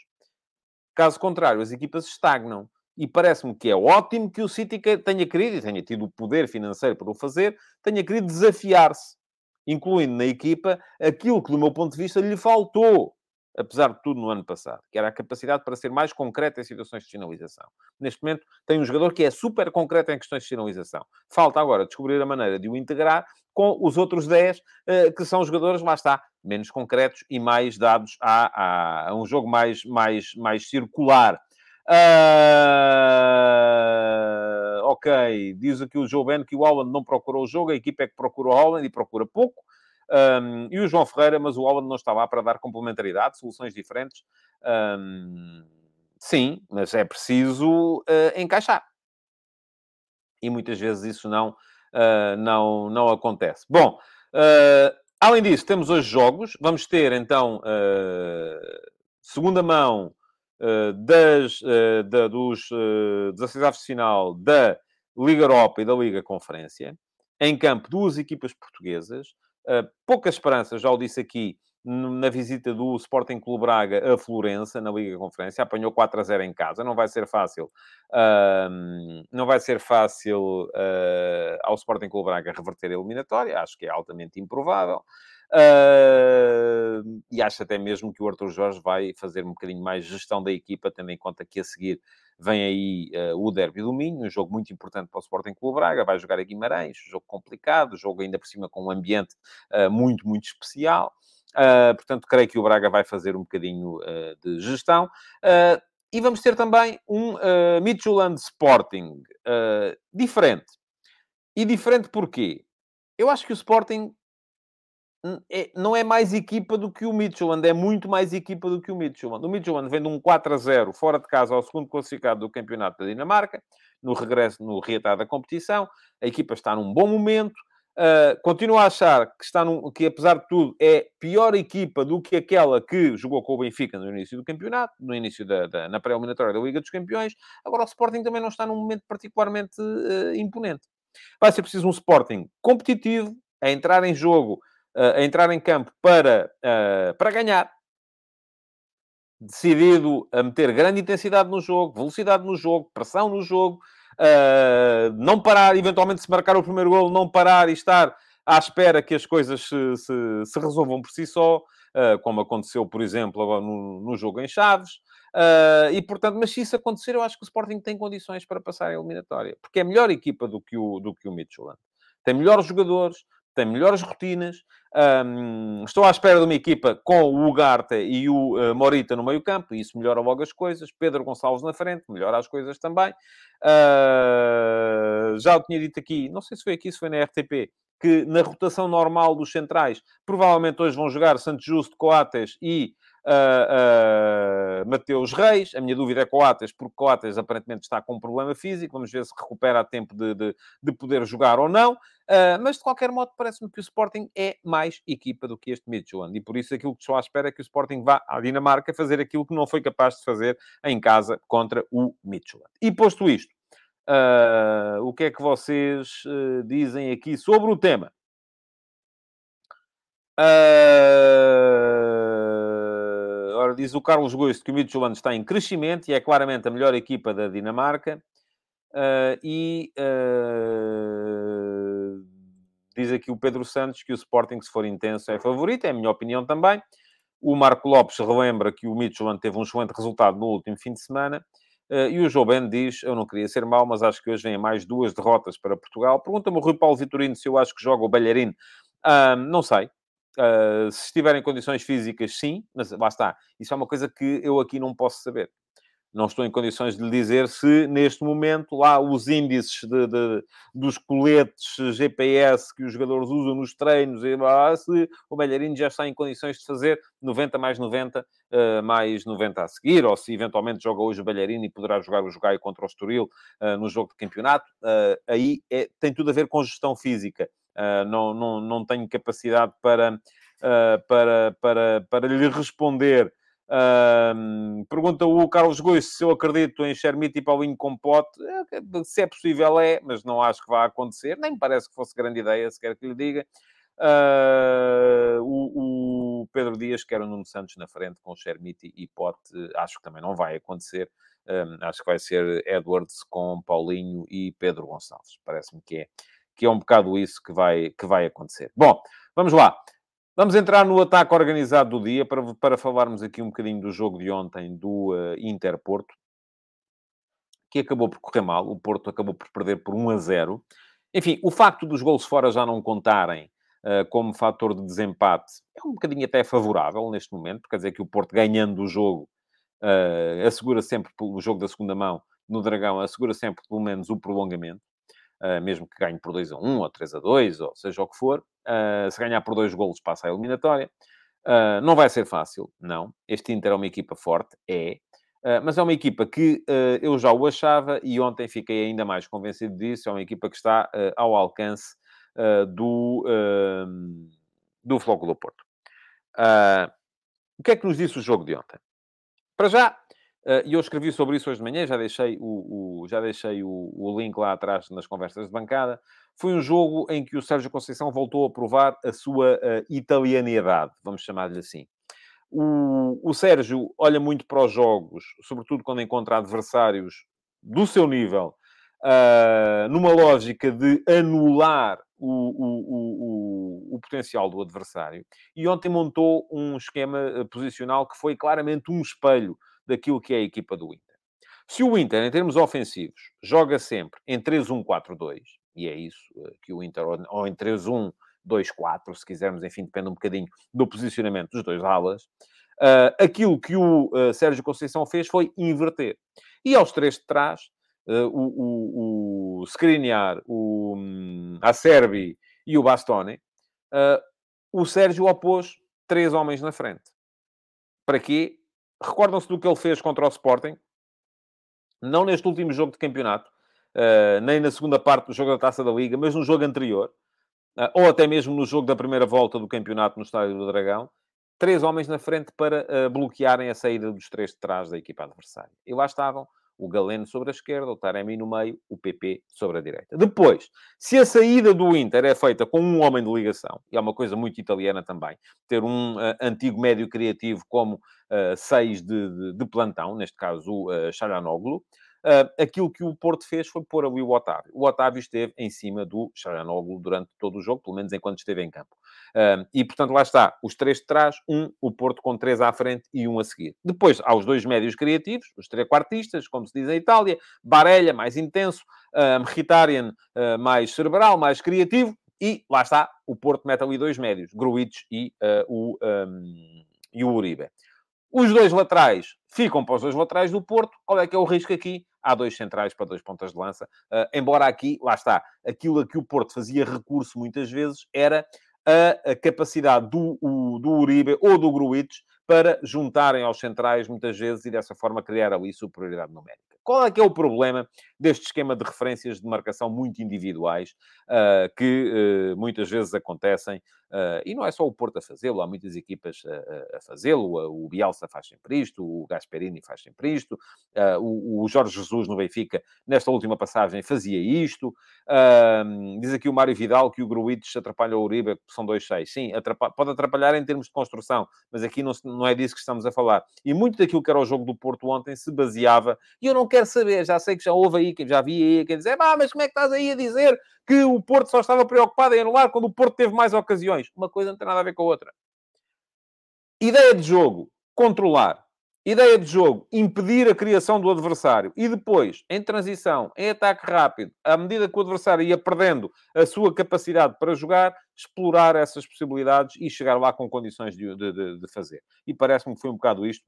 Caso contrário, as equipas estagnam. E parece-me que é ótimo que o City tenha querido, e tenha tido o poder financeiro para o fazer, tenha querido desafiar-se, incluindo na equipa aquilo que, do meu ponto de vista, lhe faltou apesar de tudo, no ano passado, que era a capacidade para ser mais concreto em situações de finalização. Neste momento, tem um jogador que é super concreto em questões de finalização. Falta agora descobrir a maneira de o integrar com os outros 10, eh, que são jogadores, lá está, menos concretos e mais dados a, a, a um jogo mais, mais, mais circular. Uh, ok, diz aqui o Joe Ben que o Holland não procurou o jogo, a equipa é que procura o Holland e procura pouco. Um, e o João Ferreira, mas o Holland não está lá para dar complementaridade, soluções diferentes. Um, sim, mas é preciso uh, encaixar. E muitas vezes isso não, uh, não, não acontece. Bom, uh, além disso, temos hoje jogos. Vamos ter então segunda mão das, da, dos uh, 16 de final da Liga Europa e da Liga Conferência. Em campo, duas equipas portuguesas. Uh, poucas esperanças, já o disse aqui, na visita do Sporting Clube Braga a Florença, na Liga Conferência, apanhou 4 a 0 em casa, não vai ser fácil, uh, não vai ser fácil uh, ao Sporting Clube Braga reverter a eliminatória, acho que é altamente improvável, uh, e acho até mesmo que o Arthur Jorge vai fazer um bocadinho mais gestão da equipa, tendo em conta que a seguir Vem aí uh, o Derby do Minho, um jogo muito importante para o Sporting Clube Braga, vai jogar a Guimarães, jogo complicado, jogo ainda por cima com um ambiente uh, muito, muito especial. Uh, portanto, creio que o Braga vai fazer um bocadinho de gestão. E vamos ter também um uh, Midtjylland Sporting diferente. E diferente porquê? Eu acho que o Sporting é, não é mais equipa do que o Midtjylland, é muito mais equipa do que o Midtjylland. O Midtjylland vem de um 4 a 0 fora de casa ao segundo classificado do Campeonato da Dinamarca, no regresso, no reatar da competição. A equipa está num bom momento. Uh, continuo a achar que, está num, que, apesar de tudo, é pior equipa do que aquela que jogou com o Benfica no início do campeonato, no início da, da na pré-eliminatória da Liga dos Campeões. Agora, o Sporting também não está num momento particularmente uh, imponente. Vai ser preciso um Sporting competitivo, a entrar em jogo a entrar em campo para, para ganhar, decidido a meter grande intensidade no jogo, velocidade no jogo, pressão no jogo, não parar, eventualmente se marcar o primeiro golo, não parar e estar à espera que as coisas se, se, se resolvam por si só, como aconteceu, por exemplo, no, no jogo em Chaves. e, portanto, mas se isso acontecer, eu acho que o Sporting tem condições para passar a eliminatória, porque é melhor equipa do que o, do que o Midtjylland. Tem melhores jogadores, tem melhores rotinas. Um, estou à espera de uma equipa com o Ugarte e o uh, Morita no meio campo, e isso melhora logo as coisas. Pedro Gonçalves na frente, melhora as coisas também. Uh, já o tinha dito aqui, não sei se foi aqui, se foi na RTP, que na rotação normal dos centrais, provavelmente hoje vão jogar Santos Justo, Coates e uh, Mateus Reis. A minha dúvida é Coates, porque Coates aparentemente está com um problema físico. Vamos ver se recupera a tempo de, de, de poder jogar ou não. Uh, mas, de qualquer modo, parece-me que o Sporting é mais equipa do que este Midtjylland. E por isso aquilo que estou à espera é que o Sporting vá à Dinamarca fazer aquilo que não foi capaz de fazer em casa contra o Midtjylland. E posto isto, Uh, o que é que vocês uh, dizem aqui sobre o tema? Ora, diz o Carlos Gosto que o Midtjylland está em crescimento e é claramente a melhor equipa da Dinamarca. e diz aqui o Pedro Santos que o Sporting, se for intenso, é favorito. É a minha opinião também. O Marco Lopes relembra que o Midtjylland teve um excelente resultado no último fim de semana. Uh, e o João Ben diz: Eu não queria ser mau, mas acho que hoje vem mais duas derrotas para Portugal. Pergunta-me o Rui Paulo Vitorino se eu acho que joga o Balharino. Uh, não sei. Uh, se estiver em condições físicas, sim, mas está. Isso é uma coisa que eu aqui não posso saber não estou em condições de lhe dizer se neste momento lá os índices de, de, dos coletes GPS que os jogadores usam nos treinos, se o Belharino já está em condições de fazer 90 mais 90 uh, eh, mais 90 a seguir, ou se eventualmente joga hoje o Belharino e poderá jogar o Jogai contra o Estoril uh, no jogo de campeonato, aí é, tem tudo a ver com gestão física. Não, não, não tenho capacidade para, para, para, para lhe responder um, pergunta o Carlos Gois se eu acredito em Shermite e Paulinho com pote. É, se é possível, é, mas não acho que vá acontecer. Nem me parece que fosse grande ideia, se quer que lhe diga. Uh, o, o, Pedro Dias quer o Nuno Santos na frente com Shermite e Pote. Acho que também não vai acontecer. Um, acho que vai ser Edwards com Paulinho e Pedro Gonçalves. Parece-me que é, que é um bocado isso que vai, que vai acontecer. Bom, vamos lá. Vamos entrar no ataque organizado do dia para, para falarmos aqui um bocadinho do jogo de ontem do uh, Inter-Porto, que acabou por correr mal. O Porto acabou por perder por 1 a 0. Enfim, o facto dos gols fora já não contarem uh, como fator de desempate é um bocadinho até favorável neste momento, quer dizer que o Porto ganhando o jogo uh, assegura sempre, o jogo da segunda mão no Dragão, assegura sempre pelo menos o prolongamento. Uh, mesmo que ganhe por 2 a 1 ou 3 a 2, ou seja o que for. Uh, se ganhar por dois golos, passa a eliminatória. Uh, não vai ser fácil, não. Este Inter é uma equipa forte, é. mas é uma equipa que eu já o achava e ontem fiquei ainda mais convencido disso. É uma equipa que está ao alcance do, do Flóculo Porto. o que é que nos disse o jogo de ontem? Para já, Uh, e eu escrevi sobre isso hoje de manhã, já deixei, o, o já deixei o, o, link lá atrás nas conversas de bancada. Foi um jogo em que o Sérgio Conceição voltou a provar a sua uh, italianidade, vamos chamar-lhe assim. O, o Sérgio olha muito para os jogos, sobretudo quando encontra adversários do seu nível, uh, numa lógica de anular o, o, o, o, potencial do adversário. E ontem montou um esquema posicional que foi claramente um espelho daquilo que é a equipa do Inter. Se o Inter, em termos ofensivos, joga sempre em 3-1-4-2, e é isso eh, que o Inter, ou em 3-1, 2-4, se quisermos, enfim, depende um bocadinho do posicionamento dos dois alas. Uh, aquilo que o uh, Sérgio Conceição fez foi inverter. E aos três de trás, uh, o, o, o Skriniar, o um, Acerbi e o Bastoni, o Sérgio opôs três homens na frente. Para quê? Recordam-se do que ele fez contra o Sporting? Não neste último jogo de campeonato, nem na segunda parte do jogo da Taça da Liga, mas no jogo anterior, ou até mesmo no jogo da primeira volta do campeonato no Estádio do Dragão, três homens na frente para uh, bloquearem a saída dos três de trás da equipa adversária. E lá estavam o Galeno sobre a esquerda, o Taremi no meio, o PP sobre a direita. Depois, se a saída do Inter é feita com um homem de ligação, e é uma coisa muito italiana também, ter um uh, antigo médio criativo como uh, seis de, de, de, plantão, neste caso o uh, Uh, aquilo que o Porto fez foi pôr ali o Otávio. O Otávio esteve em cima do Charanoglu durante todo o jogo, pelo menos enquanto esteve em campo. Uh, e, portanto, lá está. Os três de trás, um, o Porto com três à frente e um a seguir. Depois, há os dois médios criativos, os três quartistas, como se diz em Itália, Barella, mais intenso, uh, Mkhitaryan, uh, mais cerebral, mais criativo, e lá está, o Porto mete ali dois médios, Gruitch e, o, um, e o Uribe. Os dois laterais ficam para os dois laterais do Porto. Qual é que é o risco aqui? Há dois centrais para dois pontas de lança. Uh, embora aqui, lá está, aquilo a que o Porto fazia recurso muitas vezes era a, a capacidade do, o, do Uribe ou do Gruitch para juntarem aos centrais muitas vezes e dessa forma criar ali superioridade numérica. Qual é que é o problema deste esquema de referências de marcação muito individuais, uh, que uh, muitas vezes acontecem, e não é só o Porto a fazê-lo, há muitas equipas a, a fazê-lo, o Bielsa faz sempre isto, o Gasperini faz sempre isto, o, o, Jorge Jesus no Benfica, nesta última passagem, fazia isto. diz aqui o Mário Vidal que o Gruites atrapalha o Uribe, são 2-6. Sim, atrapalha, pode atrapalhar em termos de construção, mas aqui não, não é disso que estamos a falar. E muito daquilo que era o jogo do Porto ontem se baseava, e eu não quero saber, já sei que já houve aí, já vi aí quem dizer, ah, mas como é que estás aí a dizer que o Porto só estava preocupado em anular quando o Porto teve mais ocasiões? Uma coisa não tem nada a ver com a outra. Ideia de jogo, controlar. Ideia de jogo, impedir a criação do adversário. E depois, em transição, em ataque rápido, à medida que o adversário ia perdendo a sua capacidade para jogar, explorar essas possibilidades e chegar lá com condições de, de, de fazer. E parece-me que foi um bocado isto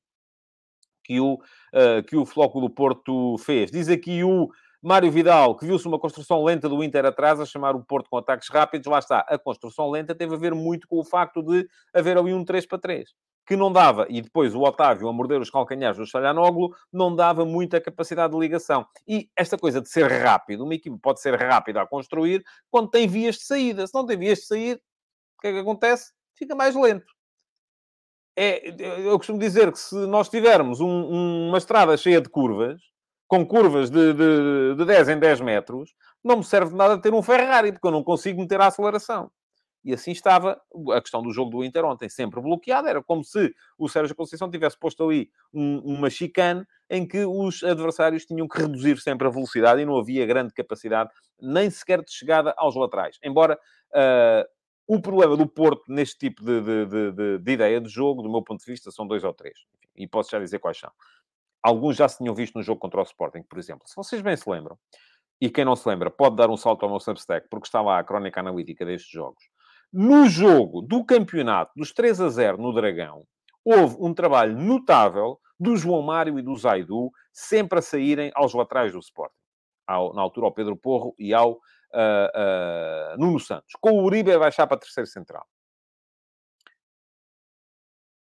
que o, uh, que o Floco do Porto fez. Diz aqui o Mário Vidal, que viu-se uma construção lenta do Inter atrás, a chamar o Porto com ataques rápidos. Lá está. A construção lenta teve a ver muito com o facto de haver ali um 3 para 3 que não dava, e depois o Otávio a morder os calcanhares do Chalhanoglu, não dava muita capacidade de ligação. E esta coisa de ser rápido, uma equipe pode ser rápida a construir quando tem vias de saída. Se não tem vias de saída, o que é que acontece? Fica mais lento é, eu costumo dizer que se nós tivermos um, uma estrada cheia de curvas, com curvas de, de, de 10 em 10 metros, não me serve de nada ter um Ferrari, porque eu não consigo meter a aceleração. E assim estava a questão do jogo do Inter ontem, sempre bloqueada. Era como se o Sérgio Conceição tivesse posto ali um, uma chicane em que os adversários tinham que reduzir sempre a velocidade e não havia grande capacidade, nem sequer de chegada aos laterais. Embora uh, o problema do Porto neste tipo de, de, de, de, ideia de jogo, do meu ponto de vista, são dois ou três. E posso já dizer quais são. Alguns já se tinham visto no jogo contra o Sporting, por exemplo. Se vocês bem se lembram, e quem não se lembra, pode dar um salto ao meu Substack, porque está lá a crónica analítica destes jogos. No jogo do campeonato dos 3 a 0 no Dragão, houve um trabalho notável do João Mário e do Zaidu, sempre a saírem aos laterais do Sporting. Ao, na altura ao Pedro Porro e ao uh, uh, Nuno Santos. Com o Uribe a baixar para terceiro central.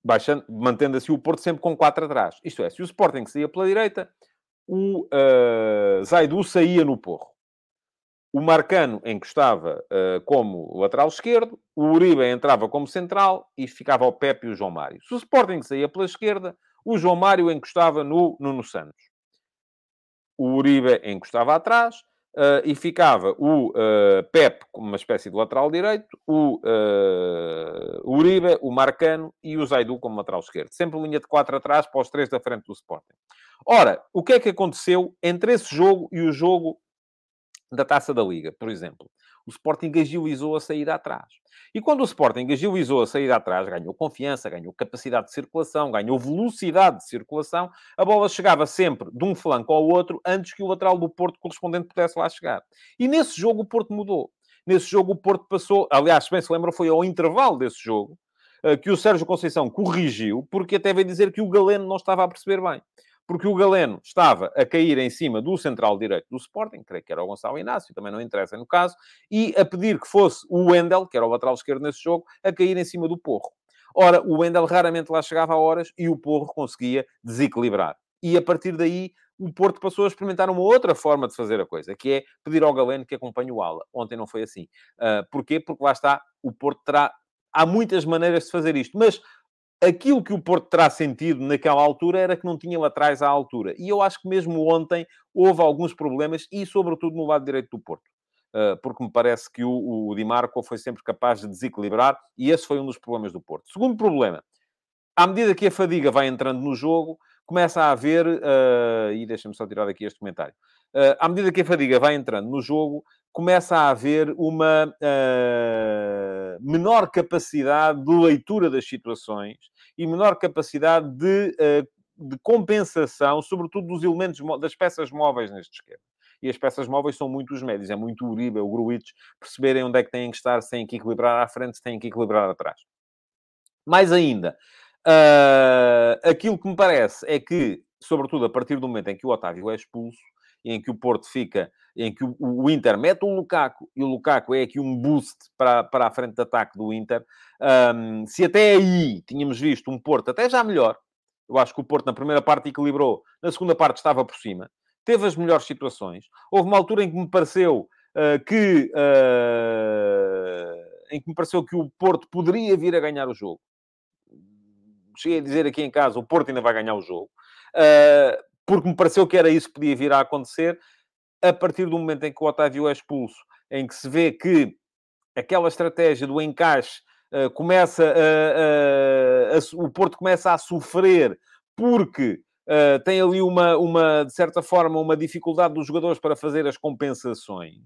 Baixando, mantendo assim o Porto sempre com quatro atrás. Isto é, se o Sporting saía pela direita, o uh, Zaidu saía no porro. O Marcano encostava uh, como lateral esquerdo, o Uribe entrava como central e ficava o Pepe e o João Mário. Se o Sporting saía pela esquerda, o João Mário encostava no Nuno Santos. O Uribe encostava atrás Uh, e ficava o uh, Pep como uma espécie de lateral direito, o uh, Uribe, o Marcano e o Zaidu como lateral esquerdo. Sempre linha de quatro atrás para os três da frente do Sporting. Ora, o que é que aconteceu entre esse jogo e o jogo da Taça da Liga, por exemplo? O Sporting agilizou a sair atrás. E quando o Sporting agilizou a sair atrás, ganhou confiança, ganhou capacidade de circulação, ganhou velocidade de circulação, a bola chegava sempre de um flanco ao outro antes que o lateral do Porto correspondente pudesse lá chegar. E nesse jogo o Porto mudou. nesse jogo o Porto passou, aliás, bem se lembram, foi ao intervalo desse jogo, uh, que o Sérgio Conceição corrigiu, porque até veio dizer que o Galeno não estava a perceber bem. Porque o Galeno estava a cair em cima do central direito do Sporting, creio que era o Gonçalo Inácio, também não interessa no caso, e a pedir que fosse o Wendel, que era o lateral esquerdo nesse jogo, a cair em cima do Porro. Ora, o Wendel raramente lá chegava a horas e o Porro conseguia desequilibrar. E a partir daí o Porto passou a experimentar uma outra forma de fazer a coisa, que é pedir ao Galeno que acompanhe o ala. Ontem não foi assim. Uh, porquê? Porque lá está, o Porto terá... Há muitas maneiras de fazer isto, mas aquilo que o Porto terá sentido naquela altura era que não tinha laterais à altura. E eu acho que mesmo ontem houve alguns problemas, e sobretudo no lado direito do Porto. Uh, porque me parece que o, o Di Marco foi sempre capaz de desequilibrar, e esse foi um dos problemas do Porto. Segundo problema, à medida que a fadiga vai entrando no jogo, começa a haver, uh, e deixa-me só tirar aqui este comentário, à medida que a fadiga vai entrando no jogo, começa a haver uma uh, menor capacidade de leitura das situações e menor capacidade de, de compensação, sobretudo dos elementos, das peças móveis neste esquema. E as peças móveis são muito os médios, é muito o Uribe, o Gruitch, perceberem onde é que têm que estar, se têm que equilibrar à frente, se têm que equilibrar atrás. Mais ainda, Uh, aquilo que me parece é que, sobretudo a partir do momento em que o Otávio é expulso, em que o Porto fica, em que o, o Inter mete o Lukaku, e o Lukaku é aqui um boost para, para a frente de ataque do Inter, um, se até aí tínhamos visto um Porto até já melhor, eu acho que o Porto na primeira parte equilibrou, na segunda parte estava por cima, teve as melhores situações. Houve uma altura em que me pareceu uh, que... Uh, em que me pareceu que o Porto poderia vir a ganhar o jogo. Cheguei a dizer aqui em casa, o Porto ainda vai ganhar o jogo, uh, porque me pareceu que era isso que podia vir a acontecer, a partir do momento em que o Otávio é expulso, em que se vê que aquela estratégia do encaixe uh, começa a, a, a, o Porto começa a sofrer porque uh, tem ali uma, uma, de certa forma, uma dificuldade dos jogadores para fazer as compensações.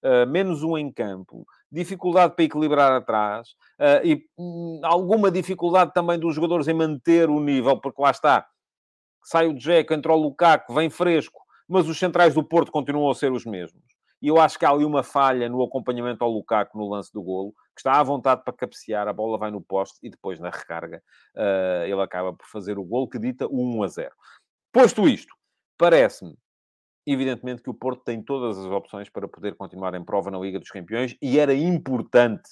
Uh, menos um em campo, dificuldade para equilibrar atrás e um, alguma dificuldade também dos jogadores em manter o nível, porque lá está, sai o Dzeko, entra o Lukaku, vem fresco, mas os centrais do Porto continuam a ser os mesmos. E eu acho que há ali uma falha no acompanhamento ao Lukaku no lance do golo, que está à vontade para cabecear, a bola vai no poste e depois na recarga uh, ele acaba por fazer o golo que dita o 1 a 0. Posto isto, parece-me evidentemente que o Porto tem todas as opções para poder continuar em prova na Liga dos Campeões e era importante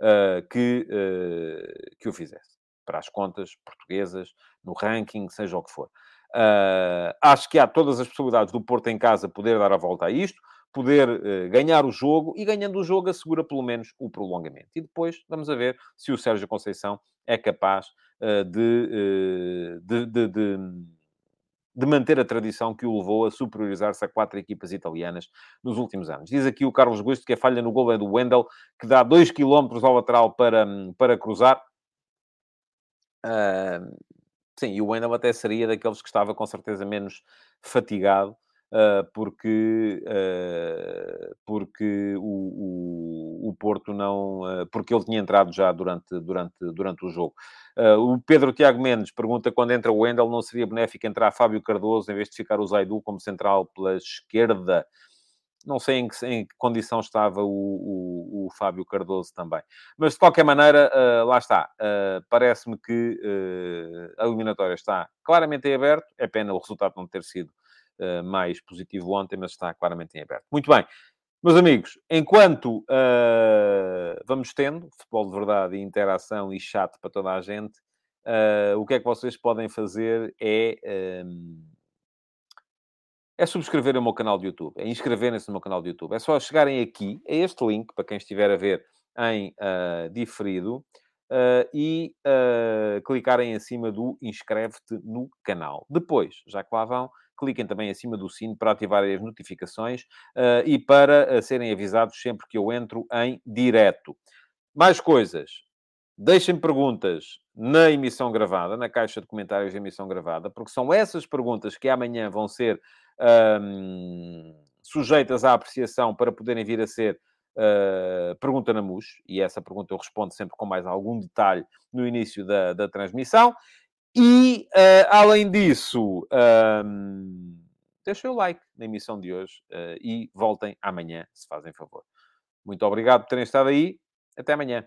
uh, que, uh, que o fizesse. Para as contas portuguesas, no ranking, seja o que for. Uh, acho que há todas as possibilidades do Porto em casa poder dar a volta a isto, poder ganhar o jogo e, ganhando o jogo, assegura pelo menos o prolongamento. E depois vamos a ver se o Sérgio Conceição é capaz de, de, de, de de manter a tradição que o levou a superiorizar-se a quatro equipas italianas nos últimos anos. Diz aqui o Carlos Gusto que a falha no gol é do Wendel, que dá 2 km ao lateral para, para cruzar. Sim, e o Wendel até seria daqueles que estava com certeza menos fatigado, uh, porque, uh, porque o, o, o, Porto não... porque ele tinha entrado já durante, durante, durante o jogo. O Pedro Tiago Mendes pergunta quando entra o Wendel, não seria benéfico entrar Fábio Cardoso em vez de ficar o Zaidu como central pela esquerda? Não sei em que, em que condição estava o, o, o, Fábio Cardoso também. Mas, de qualquer maneira, uh, lá está. Uh, Parece-me que a eliminatória está claramente em aberto. É pena o resultado não ter sido mais positivo ontem, mas está claramente em aberto. Muito bem. Meus amigos, enquanto uh, vamos tendo futebol de verdade e interação e chat para toda a gente, uh, o que é que vocês podem fazer é, um, é subscrever o meu canal de YouTube, é inscreverem-se no meu canal de YouTube. É só chegarem aqui, a este link, para quem estiver a ver em uh, diferido, e clicarem em cima do inscreve-te no canal. Depois, já que lá vão, cliquem também acima do sino para ativar as notificações uh, e para uh, serem avisados sempre que eu entro em direto. Mais coisas. Deixem perguntas na emissão gravada, na caixa de comentários da emissão gravada, porque são essas perguntas que amanhã vão ser um, sujeitas à apreciação para poderem vir a ser uh, pergunta na MUS, e essa pergunta eu respondo sempre com mais algum detalhe no início da, da transmissão. E, uh, além disso, um, deixem o like na emissão de hoje uh, e voltem amanhã, se fazem favor. Muito obrigado por terem estado aí. Até amanhã.